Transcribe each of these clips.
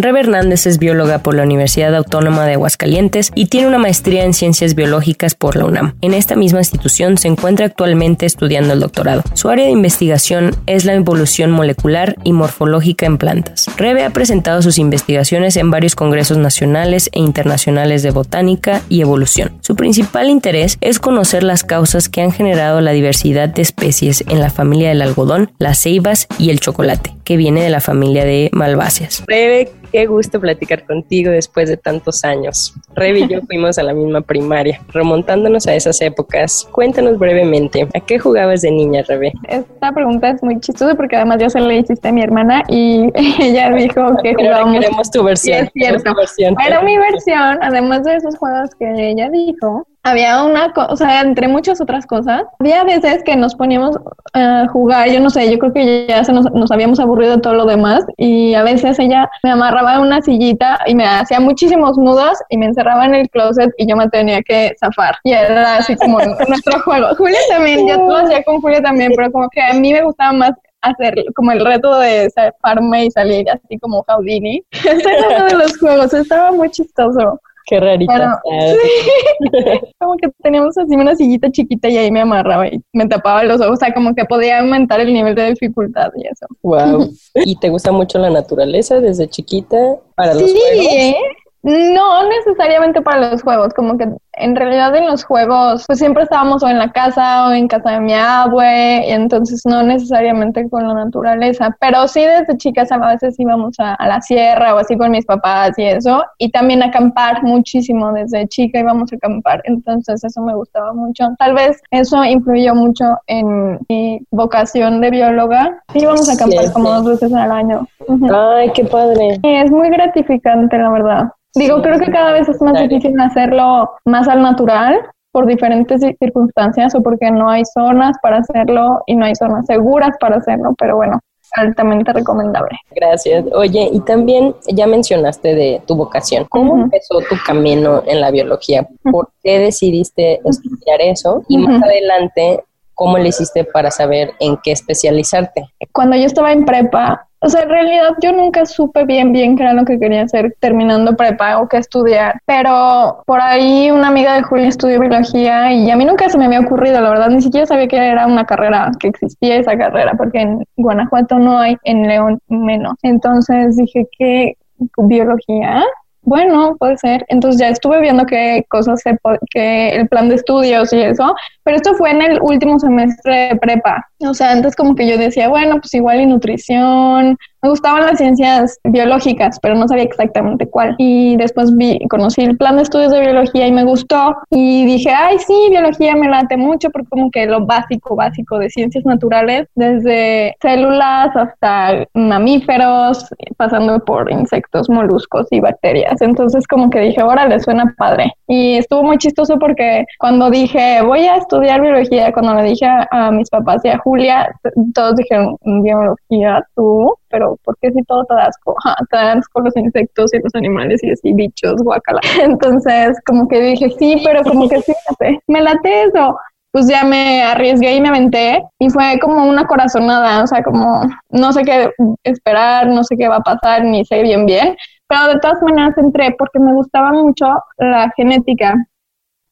Rebe Hernández es bióloga por la Universidad Autónoma de Aguascalientes y tiene una maestría en ciencias biológicas por la UNAM. En esta misma institución se encuentra actualmente estudiando el doctorado. Su área de investigación es la evolución molecular y morfológica en plantas. Rebe ha presentado sus investigaciones en varios congresos nacionales e internacionales de botánica y evolución. Su principal interés es conocer las causas que han generado la diversidad de especies en la familia del algodón, las ceibas y el chocolate, que viene de la familia de malváceas. Rebe, qué gusto platicar contigo después de tantos años. Rebe y yo fuimos a la misma primaria. Remontándonos a esas épocas, cuéntanos brevemente, ¿a qué jugabas de niña, Rebe? Esta pregunta es muy chistosa porque además yo se la hiciste a mi hermana y ella dijo que Pero jugábamos. queremos tu Sí, versión. es cierto. tu versión. Pero mi versión, además de esos juegos que ella dijo, había una cosa, o sea, entre muchas otras cosas, había veces que nos poníamos a jugar, yo no sé, yo creo que ya se nos, nos habíamos aburrido de todo lo demás y a veces ella me amarraba a una sillita y me hacía muchísimos nudos y me encerraba en el closet y yo me tenía que zafar. Y era así como nuestro juego. Julia también, yo lo hacía con Julia también, pero como que a mí me gustaba más hacer como el reto de zafarme y salir así como Houdini. Ese era uno de los juegos, estaba muy chistoso. Qué rarita. Pero- Como que teníamos así una sillita chiquita y ahí me amarraba y me tapaba los ojos, o sea, como que podía aumentar el nivel de dificultad y eso. Wow. ¿Y te gusta mucho la naturaleza desde chiquita para los Sí, juegos? ¿eh? No necesariamente para los juegos, como que en realidad en los juegos pues siempre estábamos o en la casa o en casa de mi abue, y entonces no necesariamente con la naturaleza, pero sí desde chicas a veces íbamos a, a la sierra o así con mis papás y eso, y también acampar muchísimo desde chica íbamos a acampar, entonces eso me gustaba mucho. Tal vez eso influyó mucho en mi vocación de bióloga. Sí, íbamos a acampar Sí, como sí. dos veces al año. Ay, qué padre. Es muy gratificante, la verdad. Digo, creo que cada vez es más difícil hacerlo más al natural por diferentes ci- circunstancias o porque no hay zonas para hacerlo y no hay zonas seguras para hacerlo, pero bueno, altamente recomendable. Gracias. Oye, y también ya mencionaste de tu vocación. ¿Cómo empezó tu camino en la biología? ¿Por qué decidiste estudiar eso? Y más adelante, ¿cómo le hiciste para saber en qué especializarte? Cuando yo estaba en prepa, o sea, en realidad yo nunca supe bien bien qué era lo que quería hacer terminando prepa o qué estudiar, pero por ahí una amiga de Julia estudió biología y a mí nunca se me había ocurrido, la verdad, ni siquiera sabía que era una carrera, que existía esa carrera, porque en Guanajuato no hay, en León menos. Entonces dije, ¿qué biología? Bueno, puede ser. Entonces ya estuve viendo qué cosas se que el plan de estudios y eso, pero esto fue en el último semestre de prepa. O sea, antes como que yo decía, bueno, pues igual y nutrición. Me gustaban las ciencias biológicas, pero no sabía exactamente cuál. Y después vi, conocí el plan de estudios de biología y me gustó. Y dije, ay, sí, biología me late mucho porque como que lo básico, básico de ciencias naturales, desde células hasta mamíferos, pasando por insectos, moluscos y bacterias. Entonces como que dije, órale, suena padre. Y estuvo muy chistoso porque cuando dije, voy a estudiar biología, cuando le dije a, mis papás y a Julia, todos dijeron, biología, tú, pero ¿por qué si todo te da asco? Te los insectos y los animales y así, bichos, guacala. Entonces como que dije, sí, pero como que fíjate, me late eso pues ya me arriesgué y me aventé y fue como una corazonada, o sea, como no sé qué esperar, no sé qué va a pasar, ni sé bien bien, pero de todas maneras entré porque me gustaba mucho la genética.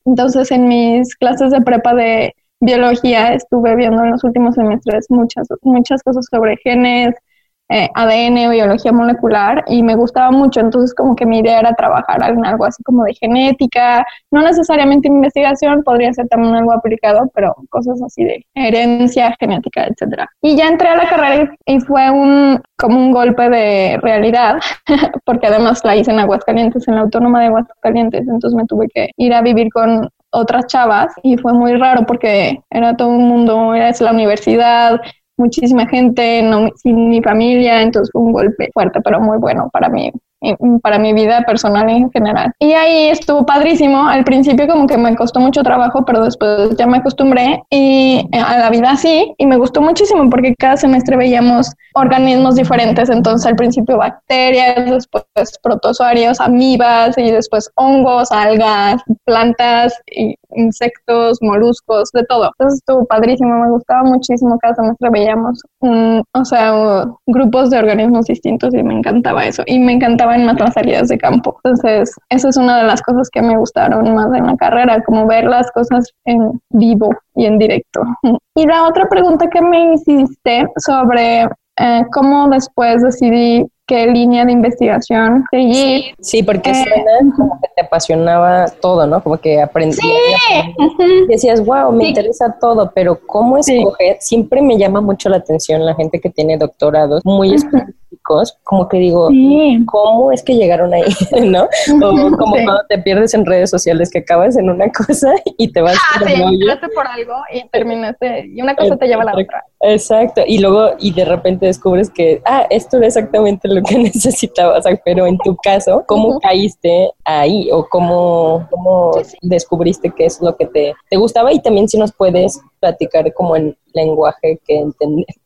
Entonces en mis clases de prepa de biología estuve viendo en los últimos semestres muchas, muchas cosas sobre genes, eh, ADN, biología molecular y me gustaba mucho, entonces como que mi idea era trabajar en algo así como de genética, no necesariamente investigación, podría ser también algo aplicado, pero cosas así de herencia genética, etcétera. Y ya entré a la carrera y fue un como un golpe de realidad, porque además la hice en Aguascalientes, en la Autónoma de Aguascalientes, entonces me tuve que ir a vivir con otras chavas y fue muy raro porque era todo un mundo, era la universidad, muchísima gente, no, sin mi familia, entonces fue un golpe fuerte, pero muy bueno para mí para mi vida personal en general. Y ahí estuvo padrísimo. Al principio como que me costó mucho trabajo, pero después ya me acostumbré y eh, a la vida así y me gustó muchísimo porque cada semestre veíamos organismos diferentes. Entonces al principio bacterias, después protozoarios, amibas y después hongos, algas, plantas, insectos, moluscos, de todo. Entonces estuvo padrísimo, me gustaba muchísimo. Cada semestre veíamos, o sea, grupos de organismos distintos y me encantaba eso. Y me encantaba en otras salidas de campo. Entonces, eso es una de las cosas que me gustaron más en la carrera, como ver las cosas en vivo y en directo. Y la otra pregunta que me hiciste sobre eh, cómo después decidí qué línea de investigación seguir. Sí, porque eh, como que te apasionaba todo, ¿no? Como que aprendías. y decías, wow, me interesa todo, pero ¿cómo escoger? Siempre me llama mucho la atención la gente que tiene doctorados muy específicos, como que digo, ¿cómo es que llegaron ahí? ¿No? O como cuando te pierdes en redes sociales que acabas en una cosa y te vas. Ah, por algo y terminaste, y una cosa te lleva a la otra. Exacto, y luego, y de repente descubres que, ah, esto era exactamente lo que necesitabas, pero en tu caso, ¿cómo caíste ahí o cómo, cómo descubriste qué es lo que te, te gustaba? Y también si nos puedes platicar como en lenguaje que,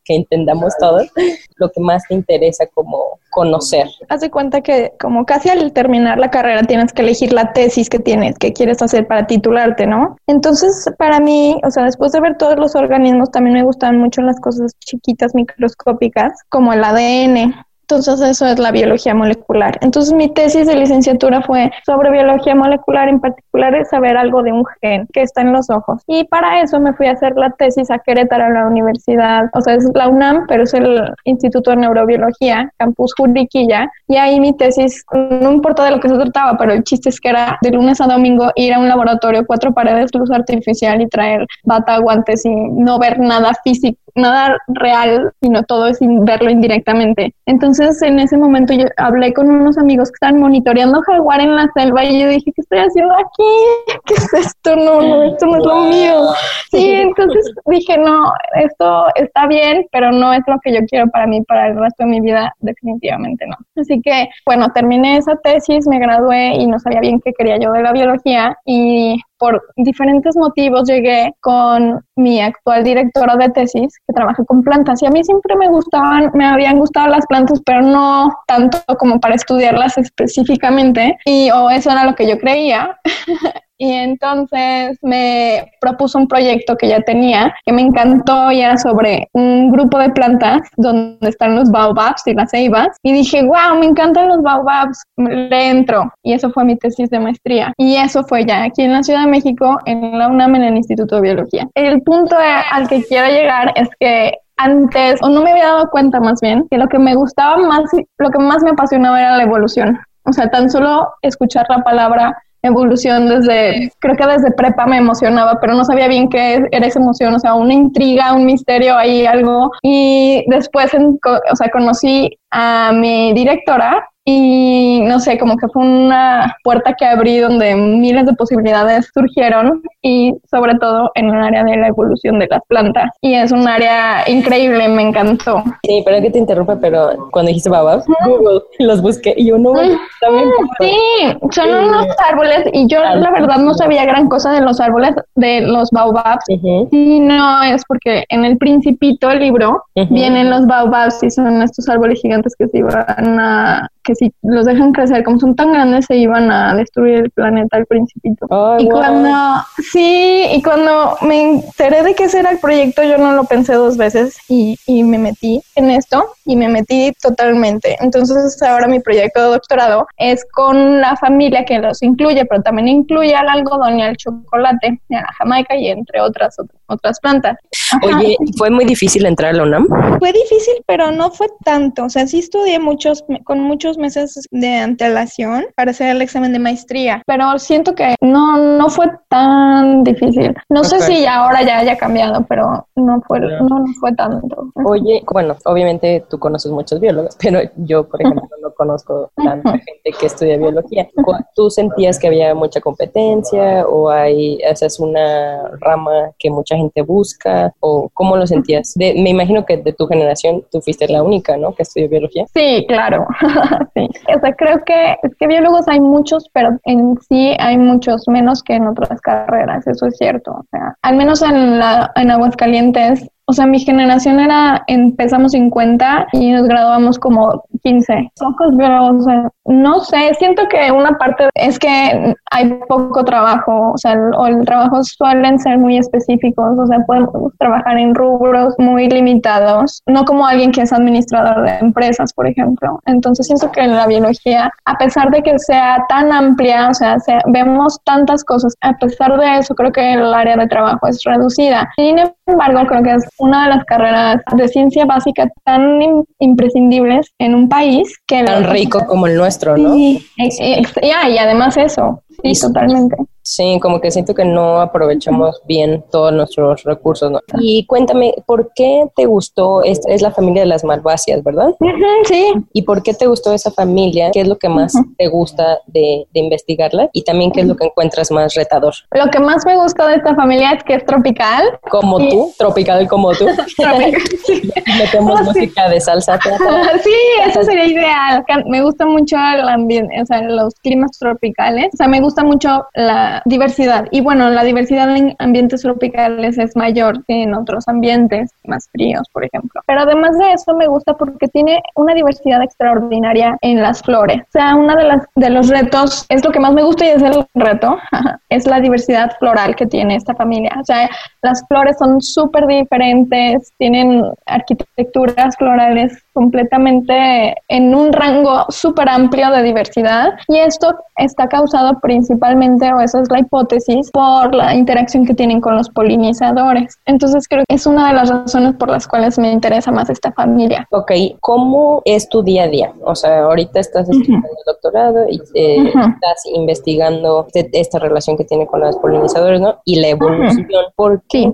que entendamos todos, lo que más te interesa como conocer. Haz de cuenta que como casi al terminar la carrera tienes que elegir la tesis que tienes, que quieres hacer para titularte, ¿no? Entonces, para mí, o sea, después de ver todos los organismos, también me gustan mucho las cosas chiquitas, microscópicas, como el ADN. Entonces eso es la biología molecular. Entonces mi tesis de licenciatura fue sobre biología molecular, en particular es saber algo de un gen que está en los ojos. Y para eso me fui a hacer la tesis a Querétaro, a la universidad, o sea, es la UNAM, pero es el Instituto de Neurobiología, Campus Juriquilla. Y ahí mi tesis, no importa de lo que se trataba, pero el chiste es que era de lunes a domingo ir a un laboratorio, cuatro paredes, luz artificial y traer bata, guantes y no ver nada físico nada real, sino todo es verlo indirectamente. Entonces, en ese momento yo hablé con unos amigos que estaban monitoreando jaguar en la selva y yo dije, ¿qué estoy haciendo aquí? ¿Qué es esto? No, no, esto no es lo mío. Sí, entonces dije, no, esto está bien, pero no es lo que yo quiero para mí, para el resto de mi vida, definitivamente no. Así que, bueno, terminé esa tesis, me gradué y no sabía bien qué quería yo de la biología y por diferentes motivos llegué con mi actual directora de tesis que trabaja con plantas y a mí siempre me gustaban, me habían gustado las plantas, pero no tanto como para estudiarlas específicamente y o eso era lo que yo creía. y entonces me propuso un proyecto que ya tenía, que me encantó y era sobre un grupo de plantas donde están los baobabs y las ceibas y dije, wow, me encantan los baobabs, le entro y eso fue mi tesis de maestría y eso fue ya aquí en la Ciudad de México en la UNAM en el Instituto de Biología. El punto al que quiero llegar es que antes, o no me había dado cuenta más bien, que lo que me gustaba más, lo que más me apasionaba era la evolución. O sea, tan solo escuchar la palabra evolución desde, creo que desde prepa me emocionaba, pero no sabía bien qué era esa emoción, o sea, una intriga, un misterio ahí, algo. Y después, o sea, conocí a mi directora y no sé, como que fue una puerta que abrí donde miles de posibilidades surgieron y sobre todo en el área de la evolución de las plantas. Y es un área increíble, me encantó. Sí, pero que te interrumpa, pero cuando dijiste babas, Google, los busqué y yo no, también. Sí, son unos árboles y yo ah, la verdad no sabía gran cosa de los árboles de los baobabs. Y no es porque en el principito el libro vienen los baobabs y son estos árboles gigantes que se iban a que si los dejan crecer, como son tan grandes, se iban a destruir el planeta al principito. y cuando, sí, y cuando me enteré de que ese era el proyecto, yo no lo pensé dos veces y, y me metí en esto y me metí totalmente. Entonces ahora mi proyecto de doctorado es con la familia que los incluye, pero también incluye al algodón y al chocolate, y a la jamaica y entre otras otras plantas. Oye, ¿fue muy difícil entrar a la UNAM? Fue difícil, pero no fue tanto. O sea, sí estudié muchos, con muchos meses de antelación para hacer el examen de maestría, pero siento que no, no fue tan difícil. No sé si ahora ya haya cambiado, pero no fue, no, no fue tanto. Oye, bueno, obviamente tú conoces muchos biólogos, pero yo, por ejemplo, no conozco tanta gente que estudia biología. ¿Tú sentías que había mucha competencia o hay, esa es una rama que mucha gente busca? o cómo lo sentías? me imagino que de tu generación tú fuiste la única, ¿no? Que estudió biología. Sí, claro. sí. O sea, creo que es que biólogos hay muchos, pero en sí hay muchos menos que en otras carreras, eso es cierto. O sea, al menos en la en Aguascalientes o sea, mi generación era, empezamos 50 y nos graduamos como 15. Pocos biólogos, no sé, siento que una parte es que hay poco trabajo, o sea, el, o el trabajo suelen ser muy específicos, o sea, podemos trabajar en rubros muy limitados, no como alguien que es administrador de empresas, por ejemplo. Entonces siento que en la biología, a pesar de que sea tan amplia, o sea, vemos tantas cosas, a pesar de eso, creo que el área de trabajo es reducida. Sin embargo, creo que es una de las carreras de ciencia básica tan imprescindibles en un país que... Tan rico como el nuestro, ¿no? Sí, y además eso, sí, totalmente. Sí, como que siento que no aprovechamos bien todos nuestros recursos. ¿no? Y cuéntame, ¿por qué te gustó? Es, es la familia de las malváceas, ¿verdad? sí. ¿Y por qué te gustó esa familia? ¿Qué es lo que más te gusta de, de, investigarla? Y también, ¿qué es lo que encuentras más retador? Lo que más me gustó de esta familia es que es tropical. Como tú, tropical como tú. Metemos oh, música de salsa. sí, eso sería ideal. Me gusta mucho el ambiente, o sea, los climas tropicales. O sea, me gusta mucho la diversidad. Y bueno, la diversidad en ambientes tropicales es mayor que en otros ambientes más fríos, por ejemplo. Pero además de eso me gusta porque tiene una diversidad extraordinaria en las flores. O sea, uno de, las, de los retos, es lo que más me gusta y es el reto, es la diversidad floral que tiene esta familia. O sea, las flores son súper diferentes, tienen arquitecturas florales completamente en un rango súper amplio de diversidad y esto está causado principalmente, o esa es la hipótesis, por la interacción que tienen con los polinizadores. Entonces creo que es una de las razones por las cuales me interesa más esta familia. Ok, ¿cómo es tu día a día? O sea, ahorita estás estudiando el doctorado y eh, estás investigando esta relación que tiene con los polinizadores, ¿no? Y la evolución. ¿Por qué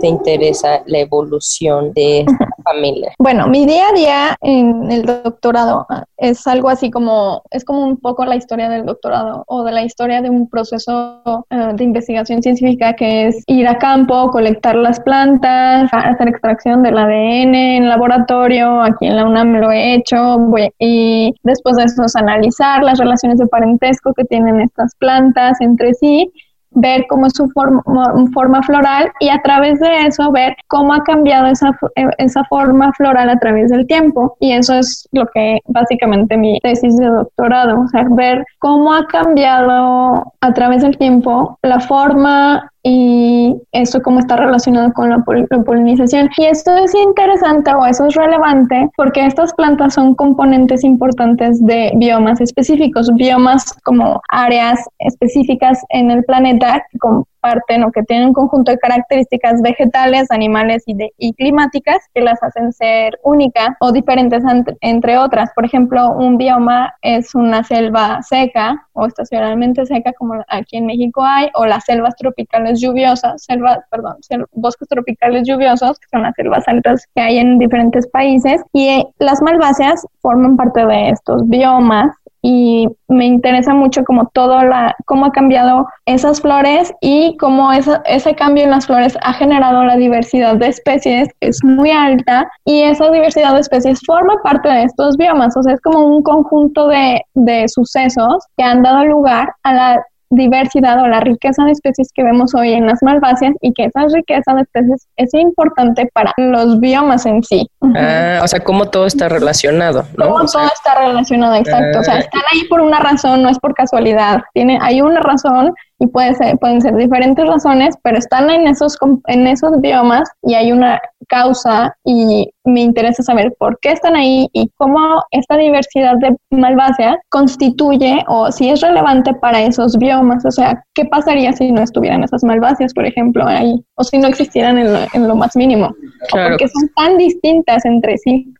te interesa la evolución de esta familia? Bueno, mi día a día en el doctorado es algo así como, es como un poco la historia del doctorado o de la historia de un proceso eh, de investigación científica que es ir a campo, colectar las plantas, hacer extracción del ADN en laboratorio, aquí en la UNAM lo he hecho, y después de eso es analizar las relaciones de parentesco que tienen estas plantas entre sí ver cómo es su forma, floral y a través de eso ver cómo ha cambiado esa, esa forma floral a través del tiempo. Y eso es lo que básicamente mi tesis de doctorado, o sea, ver cómo ha cambiado a través del tiempo la forma y eso cómo está relacionado con la, polinización. Y esto es interesante o eso es relevante porque estas plantas son componentes importantes de biomas específicos, biomas como áreas específicas en el planeta comparten o que tienen un conjunto de características vegetales, animales y, de, y climáticas que las hacen ser únicas o diferentes entre otras. Por ejemplo, un bioma es una selva seca o estacionalmente seca como aquí en México hay, o las selvas tropicales lluviosas, selvas, perdón, bosques tropicales lluviosos, que son las selvas altas que hay en diferentes países, y eh, las malváceas forman parte de estos biomas y me interesa mucho como todo la, cómo ha cambiado esas flores y cómo esa, ese cambio en las flores ha generado la diversidad de especies, que es muy alta, y esa diversidad de especies forma parte de estos biomas, o sea, es como un conjunto de, de sucesos que han dado lugar a la diversidad o la riqueza de especies que vemos hoy en las malváceas y que esa riqueza de especies es importante para los biomas en sí. Ah, o sea, cómo todo está relacionado, ¿no? Cómo todo está relacionado, exacto. o sea, ah. están ahí por una razón, no es por casualidad. Tiene, hay una razón y puede ser, pueden ser diferentes razones, pero están en esos, en esos biomas y hay una causa y me interesa saber por qué están ahí y cómo esta diversidad de malváceas constituye o si es relevante para esos biomas. O sea, ¿qué pasaría si no estuvieran esas malváceas, por ejemplo, ahí? O si no existieran en lo, más mínimo. porque son tan distintas entre sí.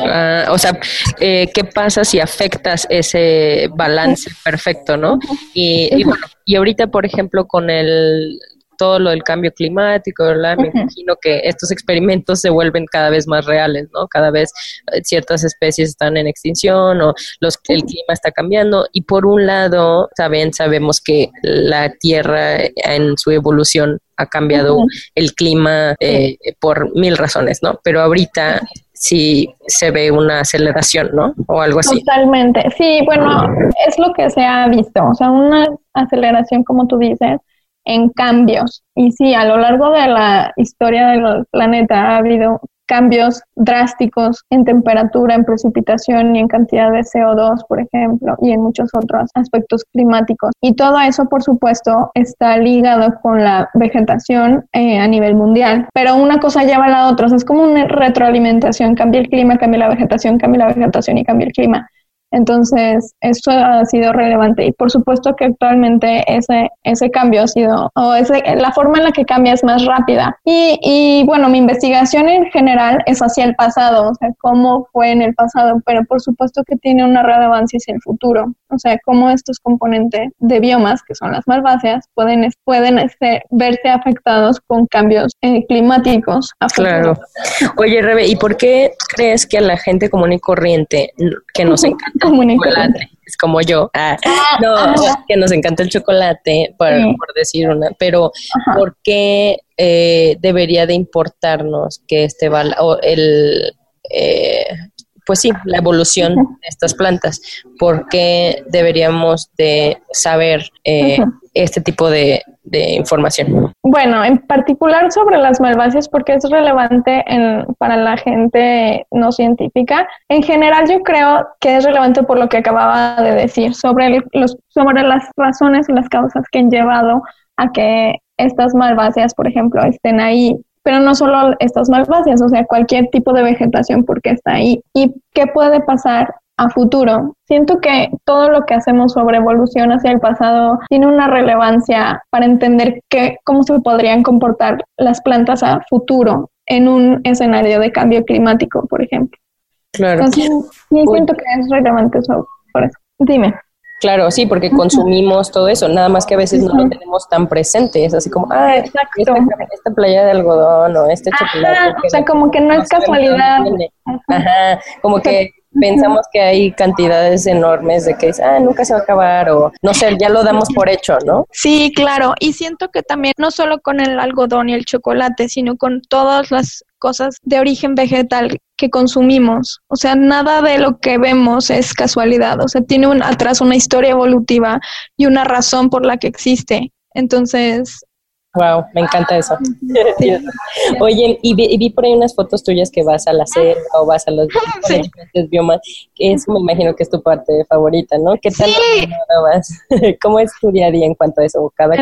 Ah, o sea, eh, ¿qué pasa si afectas ese balance perfecto, no? Y, y, bueno, y ahorita, por ejemplo, con el todo lo del cambio climático, ¿verdad? Me imagino que estos experimentos se vuelven cada vez más reales, ¿no? Cada vez eh, ciertas especies están en extinción o los, el clima está cambiando y por un lado, saben, sabemos que la Tierra en su evolución ha cambiado el clima eh, por mil razones, ¿no? Pero ahorita sí se ve una aceleración, ¿no? O algo así. Totalmente. Sí, bueno, es lo que se ha visto, o sea, una aceleración, como tú dices, en cambios. Y sí, a lo largo de la historia del planeta ha habido cambios drásticos en temperatura, en precipitación y en cantidad de CO2, por ejemplo, y en muchos otros aspectos climáticos. Y todo eso, por supuesto, está ligado con la vegetación eh, a nivel mundial. Pero una cosa lleva a la otra, es como una retroalimentación, cambia el clima, cambia la vegetación, cambia la vegetación y cambia el clima. Entonces, eso ha sido relevante y por supuesto que actualmente ese, ese cambio ha sido, o ese, la forma en la que cambia es más rápida. Y, y bueno, mi investigación en general es hacia el pasado, o sea, cómo fue en el pasado, pero por supuesto que tiene una relevancia hacia el futuro, o sea, cómo estos componentes de biomas, que son las malváceas, pueden, pueden este, verse afectados con cambios eh, climáticos. claro. Oye, Rebe, ¿y por qué crees que a la gente común y corriente que nos encanta chocolate, es como yo. Ah, ah, no, que nos encanta el chocolate, por, decir una, pero ¿por qué eh, debería de importarnos que este o el eh, pues sí, la evolución de estas plantas, ¿por qué deberíamos de saber eh, este tipo de, información? Bueno, en particular sobre las malváceas, porque es relevante para la gente no científica. En general, yo creo que es relevante por lo que acababa de decir, sobre, los, sobre las razones y las causas que han llevado a que estas malváceas, por ejemplo, estén ahí pero no solo estas malváceas, o sea, cualquier tipo de vegetación porque está ahí. ¿Y qué puede pasar a futuro. Siento que todo lo que hacemos sobre evolución hacia el pasado tiene una relevancia para entender que, cómo se podrían comportar las plantas a futuro en un escenario de cambio climático, por ejemplo. Claro. Entonces, sí siento que es relevante eso, por eso. Dime. Claro, sí, porque consumimos todo eso, nada más que a veces no lo tenemos tan presente, es así como, ah, esta, esta, playa de algodón o este chocolate. O sea, como que no, es casualidad. Ajá, como que pensamos que hay cantidades enormes de que ah, nunca se va a acabar o no sé, ya lo damos por hecho, ¿no? Sí, claro, y siento que también no solo con el algodón y el chocolate, sino con todas las cosas de origen vegetal que consumimos. O sea, nada de lo que vemos es casualidad. O sea, tiene un, atrás una historia evolutiva y una razón por la que existe. Entonces, Wow, me encanta eso. Oye, y vi, por ahí unas fotos tuyas que vas a la selva o vas a los diferentes biomas, que eso me imagino que es tu parte favorita, ¿no? ¿Qué tal vas? ¿Cómo es tu día a día en cuanto a eso? Cada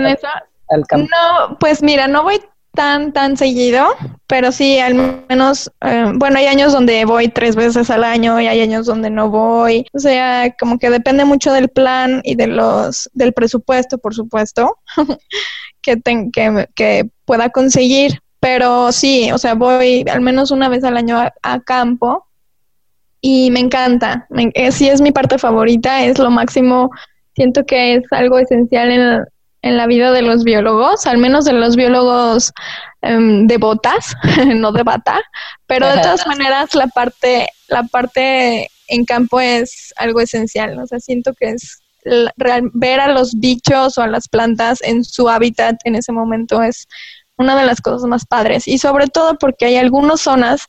al campo. No, pues mira, no voy tan, tan seguido, pero sí, al menos, eh, bueno, hay años donde voy tres veces al año y hay años donde no voy. O sea, como que depende mucho del plan y de los, del presupuesto, por supuesto, que, que, que pueda conseguir. Pero sí, o sea, voy al menos una vez al año a, campo y me encanta. Eh, sí es mi parte favorita, es lo máximo. Siento que es algo esencial en, en la vida de los biólogos, al menos de los biólogos em, de botas, no de bata, pero de todas maneras la parte, la parte en campo es algo esencial, o sea, siento que es ver a los bichos o a las plantas en su hábitat en ese momento es una de las cosas más padres y sobre todo porque hay algunas zonas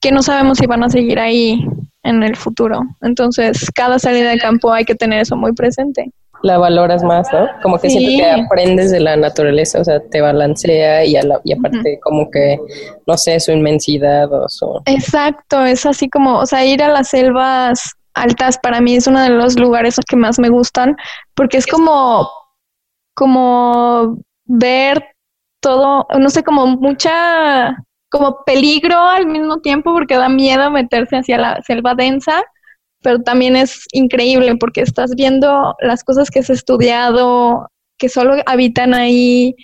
que no sabemos si van a seguir ahí en el futuro. Entonces, cada salida de campo hay que tener eso muy presente. la valoras más, ¿no? Como que siempre te aprendes de la naturaleza, o sea, te balancea y, a y aparte como que, no sé, su inmensidad o su... Exacto, es así como, o sea, ir a las selvas altas para mí es uno de los lugares que más me gustan porque es como, como ver todo, no sé, como mucha, como peligro al mismo tiempo porque da miedo meterse hacia la selva densa, pero también es increíble porque estás viendo las cosas que has estudiado, que solo habitan ahí.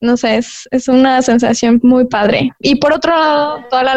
No sé, es, es una sensación muy padre. Y por otro lado, toda la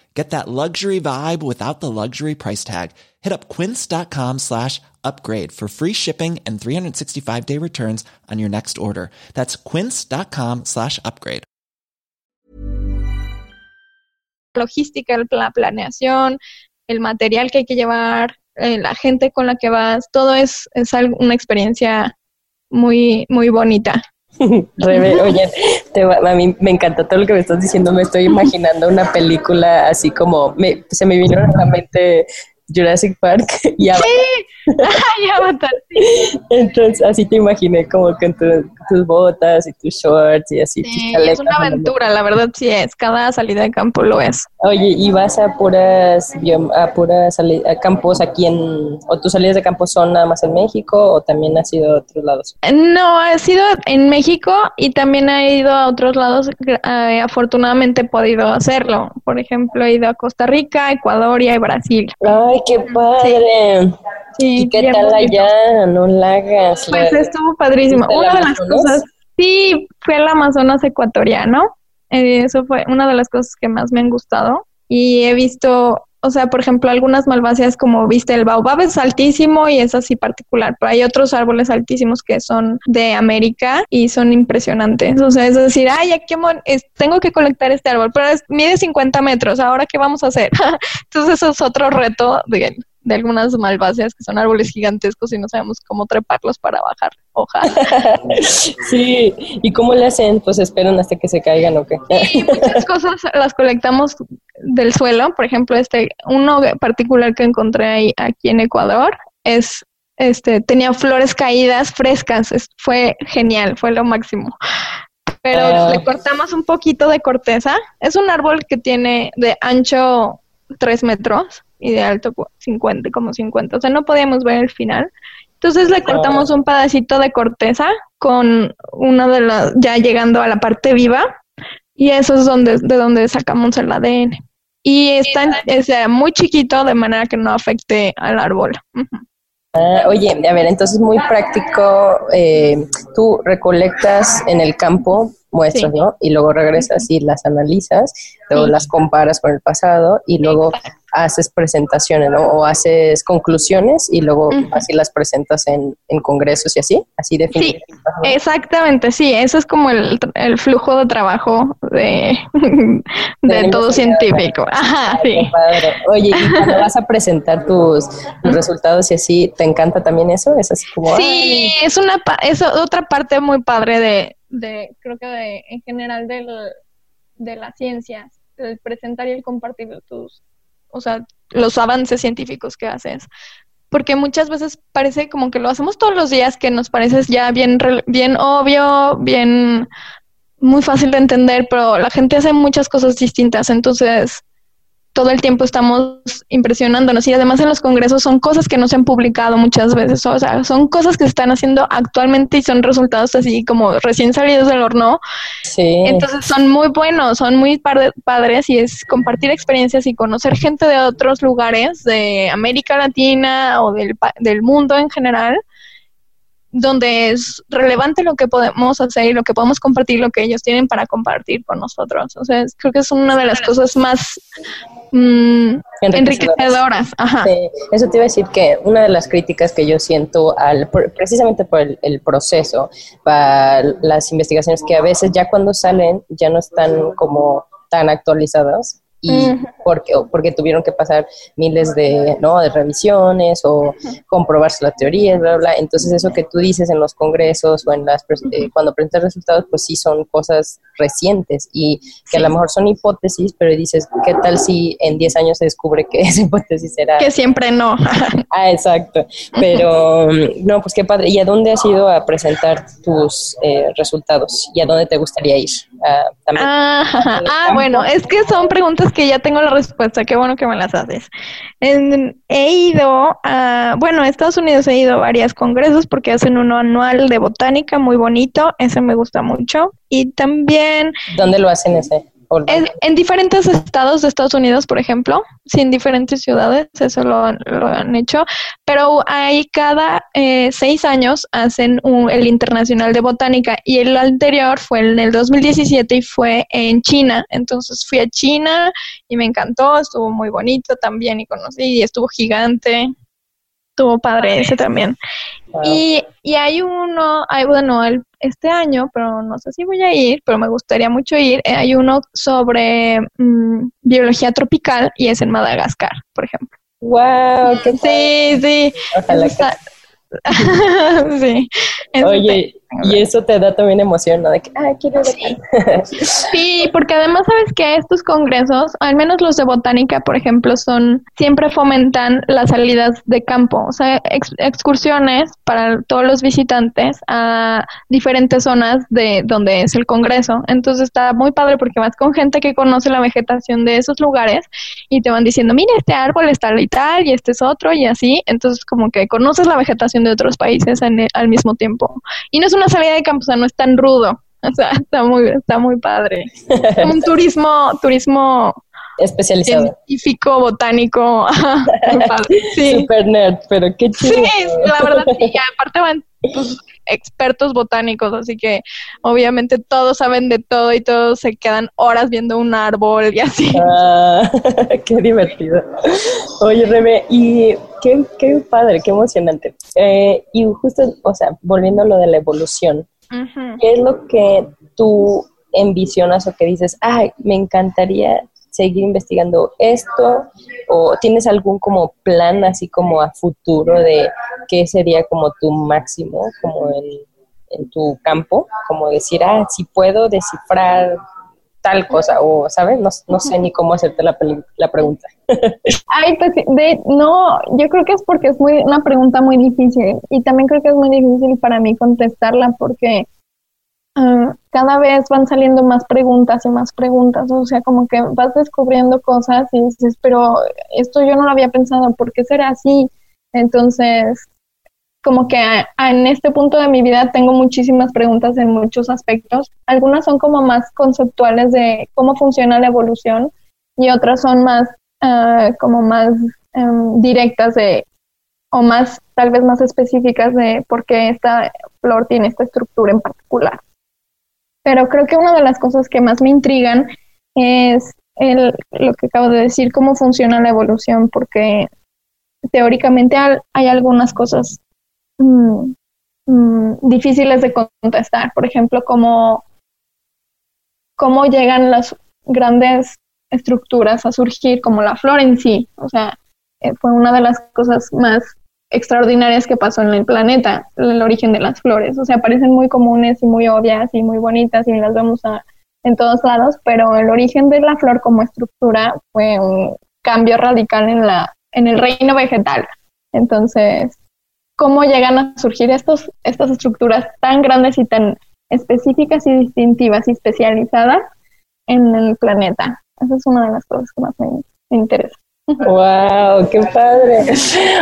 Get that luxury vibe without the luxury price tag. Hit up quince.com slash upgrade for free shipping and 365 day returns on your next order. That's quince.com slash upgrade. Logística, la planeación, el material que hay que llevar, eh, la gente con la que vas, todo es, es una experiencia muy, muy bonita. Rebe, oye, a mí me encanta todo lo que me estás diciendo. Me estoy imaginando una película así como me, se me vino a la mente Jurassic Park y Avatar. Sí, Ay, Avatar, sí. Entonces, así te imaginé como con tus botas y tus shorts y así. Sí, es una aventura, la verdad sí es. Cada salida de campo lo es. Oye, ¿y vas a puras, a puras a campos aquí en, o tus salidas de campo son nada más en México o también has ido a otros lados? No, ha sido en México y también he ido a otros lados. Eh, afortunadamente he podido hacerlo. Por ejemplo, he ido a Costa Rica, Ecuador y Brasil. Ay, qué padre. Sí. ¿Y qué tal allá? No la hagas. Pues estuvo padrísimo. Una de las cosas, sí, fue el Amazonas ecuatoriano. Eh, eso fue una de las cosas que más me han gustado. Y he visto, o sea, por ejemplo, algunas malvacias como viste, el baobab es altísimo y es así particular, pero hay otros árboles altísimos que son de América y son impresionantes. O sea, es decir, ay, aquí tengo que colectar este árbol, pero mide 50 metros, ¿ahora qué vamos a hacer? Entonces eso es otro reto de, de algunas malváceas que son árboles gigantescos y no sabemos cómo treparlos para bajar hojas. sí, ¿y cómo le hacen? Pues esperan hasta que se caigan o qué. sí, muchas cosas las colectamos del suelo, por ejemplo, este uno particular que encontré ahí, aquí en Ecuador es este tenía flores caídas frescas, fue genial, fue lo máximo. Pero ah. le cortamos un poquito de corteza. Es un árbol que tiene de ancho tres metros y de alto 50, como 50. O sea, no podíamos ver el final. Entonces le cortamos un pedacito de corteza con una de las, ya llegando a la parte viva, y eso es donde, de donde sacamos el ADN. Y está es, muy chiquito de manera que no afecte al árbol. Ah, oye, a ver, entonces muy práctico, eh, tú recolectas en el campo muestras, ¿no? Y luego regresas y las analizas, luego las comparas con el pasado y luego haces presentaciones, ¿no? O haces conclusiones y luego así las presentas en, en, congresos y así, así de Sí, exactamente, sí, eso es como el, el flujo de trabajo de, de, todo científico. Ajá, sí. Oye, y cuando vas a presentar tus, resultados y así, ¿te encanta también eso? Es así como... Sí, es, una, es otra parte muy padre de, de creo que de, en general de, de las ciencias, el presentar y el compartir tus o sea, los avances científicos que haces. Porque muchas veces parece como que lo hacemos todos los días, que nos parece ya bien, bien obvio, bien muy fácil de entender, pero la gente hace muchas cosas distintas. Entonces, todo el tiempo estamos impresionándonos y además en los congresos son cosas que no se han publicado muchas veces, o sea, son cosas que se están haciendo actualmente y son resultados así como recién salidos del horno. Sí. Entonces son muy buenos, son muy padres y es compartir experiencias y conocer gente de otros lugares de América Latina o del, del mundo en general donde es relevante lo que podemos hacer y lo que podemos compartir, lo que ellos tienen para compartir con nosotros. O sea, creo que es una de las cosas más mm, enriquecedoras. Ajá. eso te iba a decir que una de las críticas que yo siento al, precisamente por el, proceso, para las investigaciones que a veces ya cuando salen ya no están como tan actualizadas y porque, porque tuvieron que pasar miles de, ¿no? de revisiones o comprobarse la teoría, bla, bla, Entonces eso que tú dices en los congresos o en las eh, cuando presentas resultados, pues sí son cosas recientes y que a lo mejor son hipótesis, pero dices, ¿qué tal si en 10 años se descubre que esa hipótesis era... Que siempre no. ah, exacto. Pero no, pues qué padre. ¿Y a dónde has ido a presentar tus eh, resultados? ¿Y a dónde te gustaría ir? Ah, ah, ah bueno, es que son preguntas que ya tengo la respuesta, qué bueno que me las haces. he ido a, bueno, a Estados Unidos he ido a varios congresos porque hacen uno anual de botánica muy bonito, ese me gusta mucho. Y también... ¿Dónde lo hacen ese? En, diferentes estados de Estados Unidos, por ejemplo, sí, en diferentes ciudades, eso lo, han hecho, pero ahí cada eh, seis años hacen el Internacional de Botánica y el anterior fue en el 2017 y fue en China, entonces fui a China y me encantó, estuvo muy bonito también y conocí y estuvo gigante, estuvo padre ese también. Y, y hay uno, hay, bueno, el este año, pero no sé si voy a ir, pero me gustaría mucho ir. Eh, hay uno sobre mm, biología tropical y es en Madagascar, por ejemplo. ¡Wow! Qué sí, sí. Ojalá sí. Oye, y eso te da también emoción, ¿no? De que, ah, quiero sí. sí, porque además sabes que estos congresos, al menos los de botánica, por ejemplo, son, siempre fomentan las salidas de campo, o sea, excursiones para todos los visitantes a diferentes zonas de donde es el congreso. Entonces está muy padre porque vas con gente que conoce la vegetación de esos lugares y te van diciendo, mire, este árbol está y tal, y este es otro, y así. Entonces como que conoces la vegetación de otros países al mismo tiempo. Y no es una salida de campo, o sea, no es tan rudo. O sea, está muy, está muy padre. Un turismo, turismo especializado. Científico, botánico. sí. Super nerd, pero qué chido. Sí, la verdad, sí. aparte van pues, expertos botánicos, así que obviamente todos saben de todo y todos se quedan horas viendo un árbol y así. Ah, qué divertido. Oye, Rebe, y qué, qué padre, qué emocionante. Eh, y justo, o sea, volviendo a lo de la evolución, ¿qué es lo que tú envisionas o que dices, ay, me encantaría seguir investigando esto o tienes algún como plan así como a futuro de qué sería como tu máximo como en, tu campo, como decir, ah, si puedo descifrar tal cosa o, ¿sabes? No, no sé ni cómo hacerte la, la pregunta. Ay, pues de, no, yo creo que es porque es muy una pregunta muy difícil y también creo que es muy difícil para mí contestarla porque Ah, cada vez van saliendo más preguntas y más preguntas, o sea, como que vas descubriendo cosas y dices, pero esto yo no lo había pensado, ¿por qué será así? Entonces, como que en este punto de mi vida tengo muchísimas preguntas en muchos aspectos. Algunas son como más conceptuales de cómo funciona la evolución y otras son más ah, como más em, directas de o más tal vez más específicas de por qué esta flor tiene esta estructura en particular. Pero creo que una de las cosas que más me intrigan es el, lo que acabo de decir, cómo funciona la evolución, porque teóricamente hay algunas cosas mm, mm, difíciles de contestar. Por ejemplo, cómo, cómo llegan las grandes estructuras a surgir, como la flor en sí. O sea, eh, fue una de las cosas más extraordinarias que pasó en el planeta, el origen de las flores. O sea, parecen muy comunes y muy obvias y muy bonitas y las vemos en todos lados, pero el origen de la flor como estructura fue un cambio radical en, la, en el reino vegetal. Entonces, ¿cómo llegan a surgir estos, estas estructuras tan grandes y tan específicas y distintivas y especializadas en el planeta? Esa es una de las cosas que más me interesa. Wow, qué padre.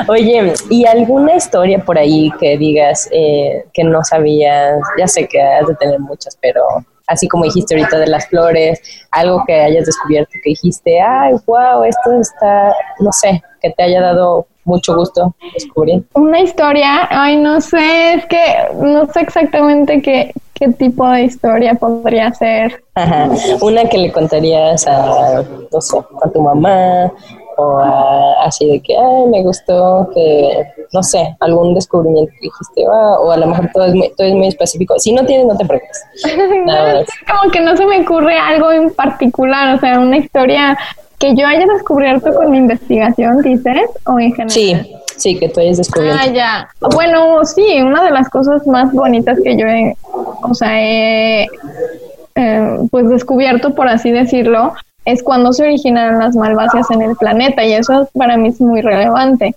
Oye, ¿y alguna historia por ahí que digas eh, que no sabías? Ya sé que has de tener muchas, pero así como dijiste ahorita de las flores, algo que hayas descubierto que dijiste, ay, wow, esto está, no sé, que te haya dado mucho gusto descubrir. Una historia, ay, no sé, es que no sé exactamente qué, qué tipo de historia podría ser. Ajá, una que le contarías a, no sé, a tu mamá o así de que, ay, me gustó que, no sé, algún descubrimiento que dijiste, ah, o a lo mejor todo es, muy, todo es muy específico. Si no tienes, no te preocupes. como que no se me ocurre algo en particular, o sea, una historia que yo haya descubierto con mi investigación, dices, o en general. Sí, sí, que tú hayas descubierto. Ah, ya. Bueno, sí, una de las cosas más bonitas que yo he, o sea, he eh, pues descubierto, por así decirlo, es cuando se originaron las malvacias en el planeta y eso para mí es muy relevante.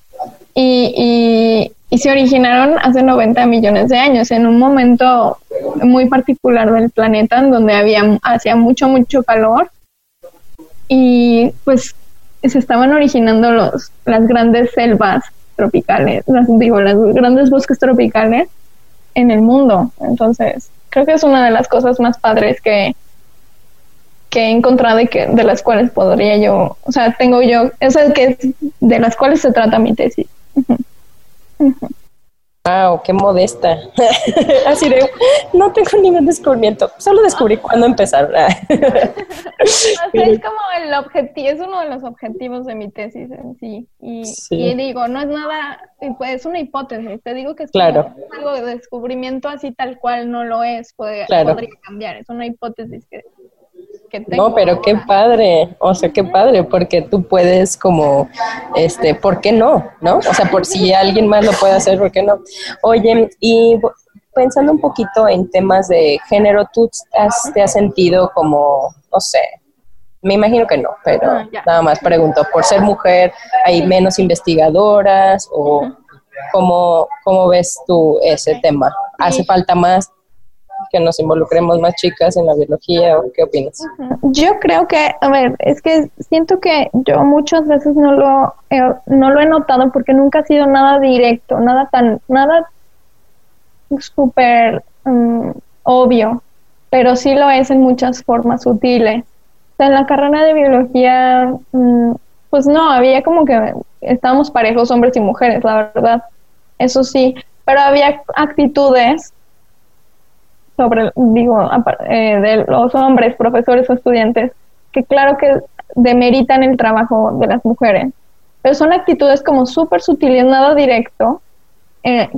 Y, y, se originaron hace 90 millones de años, en un momento muy particular del planeta, en donde había, hacía mucho, mucho calor y pues se estaban originando los, las grandes selvas tropicales, las, digo, los grandes bosques tropicales en el mundo. Entonces, creo que es una de las cosas más padres que, que he encontrado y que de las cuales podría yo, o sea, tengo yo, es que de las cuales se trata mi tesis. Wow, qué modesta. Así de, no tengo ningún descubrimiento. Solo descubrí cuándo empezar. es como el objetivo, es uno de los objetivos de mi tesis en sí. Y, digo, no es nada, pues es una hipótesis. Te digo que es claro. algo de descubrimiento así tal cual no lo es, puede, podría cambiar. Es una hipótesis que no, pero qué padre, o sea, qué padre, porque tú puedes como, este, ¿por qué no? ¿No? O sea, por si alguien más lo puede hacer, ¿por qué no? Oye, y pensando un poquito en temas de género, ¿tú te has sentido como, no sé, me imagino que no, pero ah, nada más pregunto, ¿por ser mujer hay menos investigadoras o cómo, cómo ves tú ese tema? ¿Hace falta más que nos involucremos más chicas en la biología o qué opinas? Yo creo que, a ver, es que siento que yo muchas veces no lo, no lo he notado porque nunca ha sido nada directo, nada tan, nada súper mm, obvio, pero sí lo es en muchas formas sutiles. en la carrera de biología, mm, pues no, había como que estábamos parejos hombres y mujeres, la verdad, eso sí, pero había actitudes sobre, digo, eh, de los hombres, profesores o estudiantes, que claro que demeritan el trabajo de las mujeres, pero son actitudes como súper sutiles, nada directo, eh,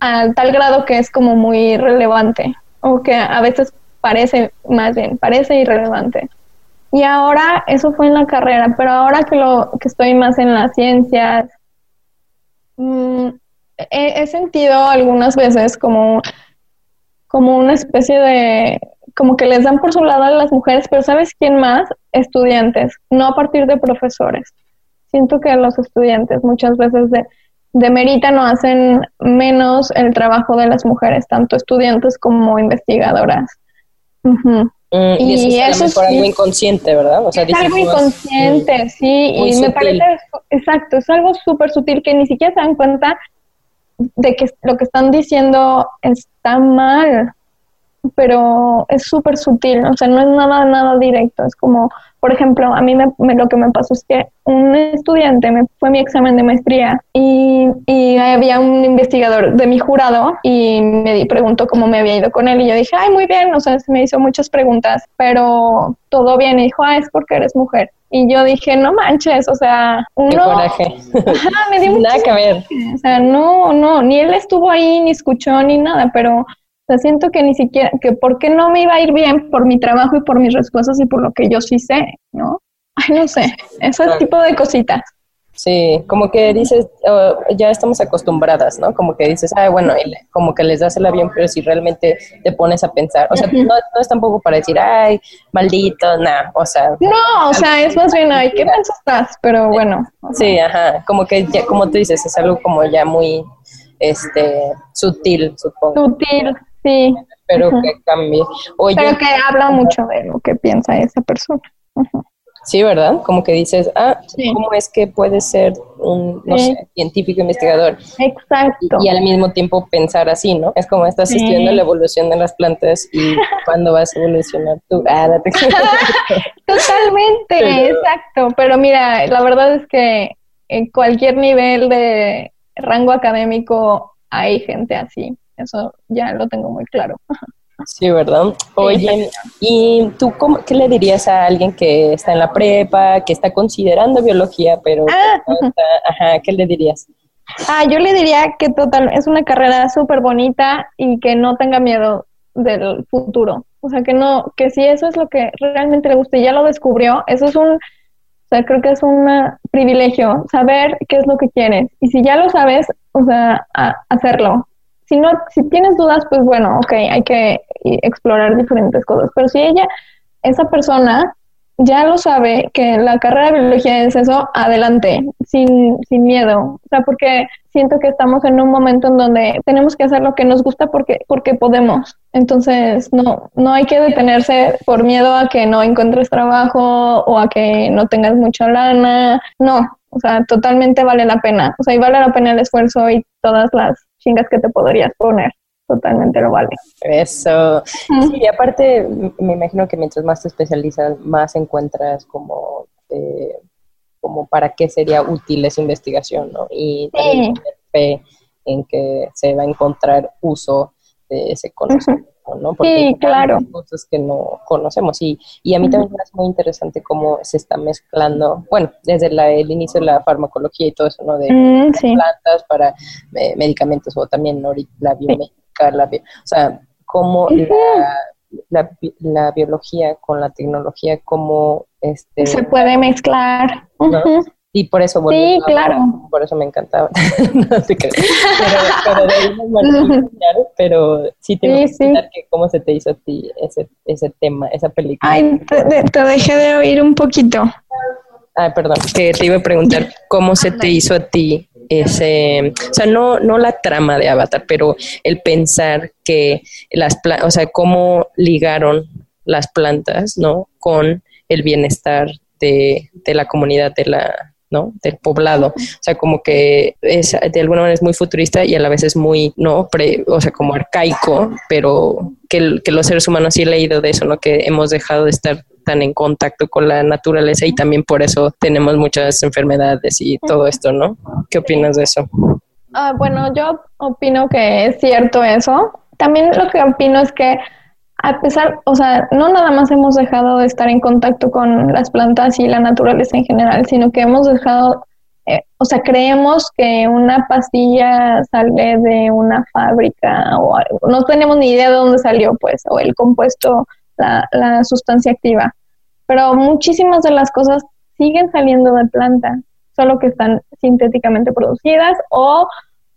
a tal grado que es como muy relevante, o que a veces parece, más bien, parece irrelevante. Y ahora, eso fue en la carrera, pero ahora que, lo, que estoy más en las ciencias, mm, he, sentido algunas veces como como una especie de, como que les dan por su lado a las mujeres, pero ¿sabes quién más? Estudiantes, no a partir de profesores. Siento que los estudiantes muchas veces de, demeritan o hacen menos el trabajo de las mujeres, tanto estudiantes como investigadoras. Mm, y, eso es, algo inconsciente, ¿verdad? O sea, es algo inconsciente, sí, y me parece, exacto, es algo súper sutil que ni siquiera se dan cuenta de que lo que están diciendo está mal, pero es súper sutil, o sea, no es nada, nada directo, es como, por ejemplo, a mí me, lo que me pasó es que un estudiante me fue mi examen de maestría y, y había un investigador de mi jurado y me preguntó cómo me había ido con él y yo dije, ay, muy bien, o sea, me hizo muchas preguntas, pero todo bien y dijo, ah, es porque eres mujer. Y yo dije, no manches, o sea, uno... Qué coraje. me dio Nada que ver. O sea, no, no, ni él estuvo ahí, ni escuchó, ni nada, pero o sea, siento que ni siquiera, que por qué no me iba a ir bien por mi trabajo y por mis respuestas y por lo que yo sí sé, ¿no? Ay, no sé, ese tipo de cositas. Sí, como que dices, oh, ya estamos acostumbradas, ¿no? Como que dices, ay, bueno, como que les das el avión, pero si realmente te pones a pensar, o sea, no, es tampoco para decir, ay, maldito, nada, o sea. No, o sea, es más bien, ay, ¿qué piensas estás? Pero bueno. Sí, ajá, como que ya, como tú dices, es algo como ya muy, este, sutil, supongo. Sutil, sí. Pero que cambie. Oye, pero que habla mucho de lo que piensa esa persona. Sí, ¿verdad? Como que dices, ah, ¿cómo es que puede ser un, no sé, científico investigador? Exacto. Y, al mismo tiempo pensar así, ¿no? Es como estás estudiando la evolución de las plantas y cuándo vas a evolucionar tú. Ah, Totalmente, exacto. Pero mira, la verdad es que en cualquier nivel de rango académico hay gente así. Eso ya lo tengo muy claro. Sí, ¿verdad? Oye, ¿y tú cómo, qué le dirías a alguien que está en la prepa, que está considerando biología, pero Ah, ajá, ¿qué le dirías? Ah, yo le diría que total, es una carrera súper bonita y que no tenga miedo del futuro. O sea, que no, que si eso es lo que realmente le gusta y ya lo descubrió, eso es un, o sea, creo que es un privilegio, saber qué es lo que quieres. Y si ya lo sabes, o sea, hacerlo. Si no, si tienes dudas, pues bueno, ok, hay que explorar diferentes cosas. Pero si ella, esa persona, ya lo sabe que la carrera de biología es eso, adelante, sin, sin miedo. O sea, porque siento que estamos en un momento en donde tenemos que hacer lo que nos gusta porque, porque podemos. Entonces, no, no hay que detenerse por miedo a que no encuentres trabajo o a que no tengas mucha lana. No, o sea, totalmente vale la pena. O sea, y vale la pena el esfuerzo y todas las chingas que te podrías poner totalmente lo vale. Eso. Sí, y aparte, me imagino que mientras más te especializas, más encuentras como, eh, como para qué sería útil esa investigación, ¿no? Y también tener fe en que se va a encontrar uso de ese conocimiento. ¿No? Porque sí, claro. Hay cosas que no conocemos y, y a mí también me hace muy interesante cómo se está mezclando, bueno, desde el inicio de la farmacología y todo eso, ¿no? De, mm, plantas para eh, medicamentos o también la biomédica la, o sea, cómo la, la, biología con la tecnología, cómo este, se puede mezclar. Y por eso, sí, claro. por eso me encantaba. no pero, pero, pero sí te voy a preguntar que cómo se te hizo a ti ese, ese tema, esa película. Ay, te, te dejé de oír un poquito. Ay, perdón, que te iba a preguntar cómo se te hizo a ti ese, o sea, no, no la trama de Avatar, pero el pensar que las plantas, o sea, cómo ligaron las plantas, ¿no? Con el bienestar de, de la comunidad de la, ¿no? Del poblado. O sea, como que es, de alguna manera es muy futurista y a la vez es muy, ¿no? o sea, como arcaico, pero que, que, los seres humanos sí he leído de eso, ¿no? Que hemos dejado de estar tan en contacto con la naturaleza y también por eso tenemos muchas enfermedades y todo esto, ¿no? ¿Qué opinas de eso? Ah, bueno, yo opino que es cierto eso. También lo que opino es que a pesar, o sea, no nada más hemos dejado de estar en contacto con las plantas y la naturaleza en general, sino que hemos dejado, eh, o sea, creemos que una pastilla sale de una fábrica o algo. No tenemos ni idea de dónde salió, pues, o el compuesto la, sustancia activa. Pero muchísimas de las cosas siguen saliendo de planta, solo que están sintéticamente producidas o,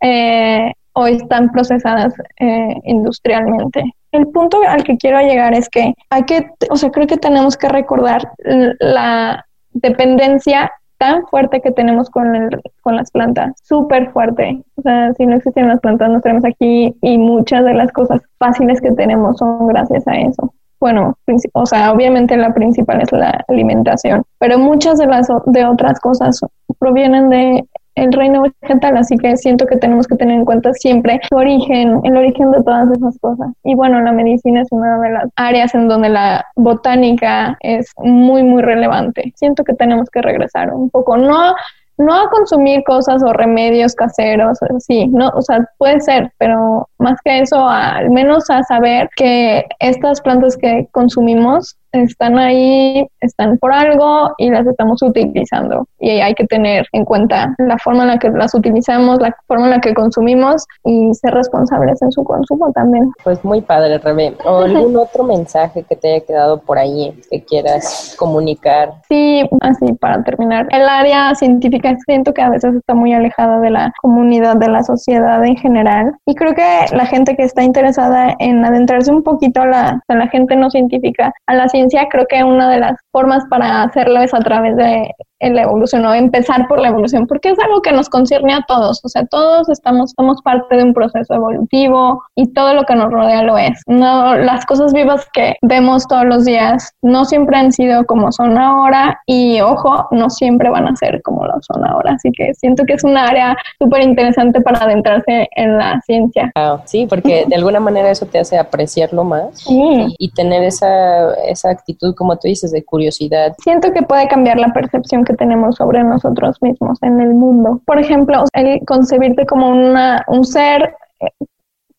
eh, o están procesadas eh, industrialmente. El punto al que quiero llegar es que hay que, o sea, creo que tenemos que recordar la dependencia tan fuerte que tenemos con, el, con las plantas, súper fuerte. O sea, si no existieran las plantas, no estaríamos aquí y muchas de las cosas fáciles que tenemos son gracias a eso bueno, o sea, obviamente la principal es la alimentación, pero muchas de las de otras cosas provienen de el reino vegetal, así que siento que tenemos que tener en cuenta siempre el origen, el origen de todas esas cosas. Y bueno, la medicina es una de las áreas en donde la botánica es muy, muy relevante. Siento que tenemos que regresar un poco, no no a consumir cosas o remedios caseros, sí, no, o sea, puede ser, pero más que eso, al menos a saber que estas plantas que consumimos están ahí, están por algo y las estamos utilizando. Y hay que tener en cuenta la forma en la que las utilizamos, la forma en la que consumimos y ser responsables en su consumo también. Pues muy padre, Rebe. ¿O algún otro mensaje que te haya quedado por ahí que quieras comunicar? Sí, así para terminar. El área científica siento que a veces está muy alejada de la comunidad, de la sociedad en general. Y creo que la gente que está interesada en adentrarse un poquito a la, a la gente no científica, a la ciencia, creo que una de las formas para hacerlo es a través de la evolución o empezar por la evolución, porque es algo que nos concierne a todos, o sea, todos estamos, somos parte de un proceso evolutivo y todo lo que nos rodea lo es. No, las cosas vivas que vemos todos los días no siempre han sido como son ahora y ojo, no siempre van a ser como lo son ahora, así que siento que es un área súper interesante para adentrarse en la ciencia. sí, porque de alguna manera eso te hace apreciarlo más y, y tener esa, esa actitud, como tú dices, de curiosidad. Siento que puede cambiar la percepción que tenemos sobre nosotros mismos en el mundo. Por ejemplo, el concebirte como una, un ser eh,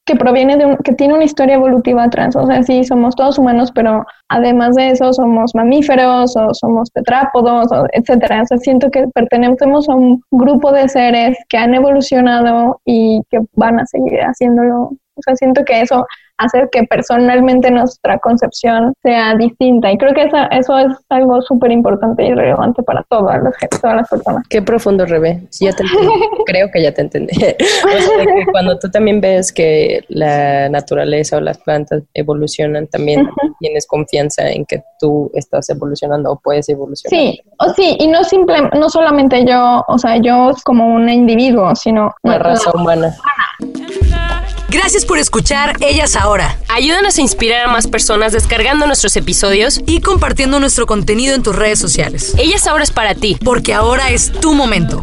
que proviene de un, que tiene una historia evolutiva atrás. O sea, sí, somos todos humanos, pero además de eso somos mamíferos o somos tetrápodos, o etcétera. O sea, siento que pertenecemos a un grupo de seres que han evolucionado y que van a seguir haciéndolo. O sea, siento que eso hacer que personalmente nuestra concepción sea distinta. Y creo que eso, eso es algo súper importante y relevante para todas las, todas las personas. Qué profundo, Rebe. ya te creo que ya te entendí. cuando tú también ves que la naturaleza o las plantas evolucionan, también tienes confianza en que tú estás evolucionando o puedes evolucionar. Sí, o sí, y no simple, no solamente yo, o sea, yo como un individuo, sino una raza humana. Gracias por escuchar Ellas Ahora. Ayúdanos a inspirar a más personas descargando nuestros episodios y compartiendo nuestro contenido en tus redes sociales. Ellas Ahora es para ti, porque ahora es tu momento.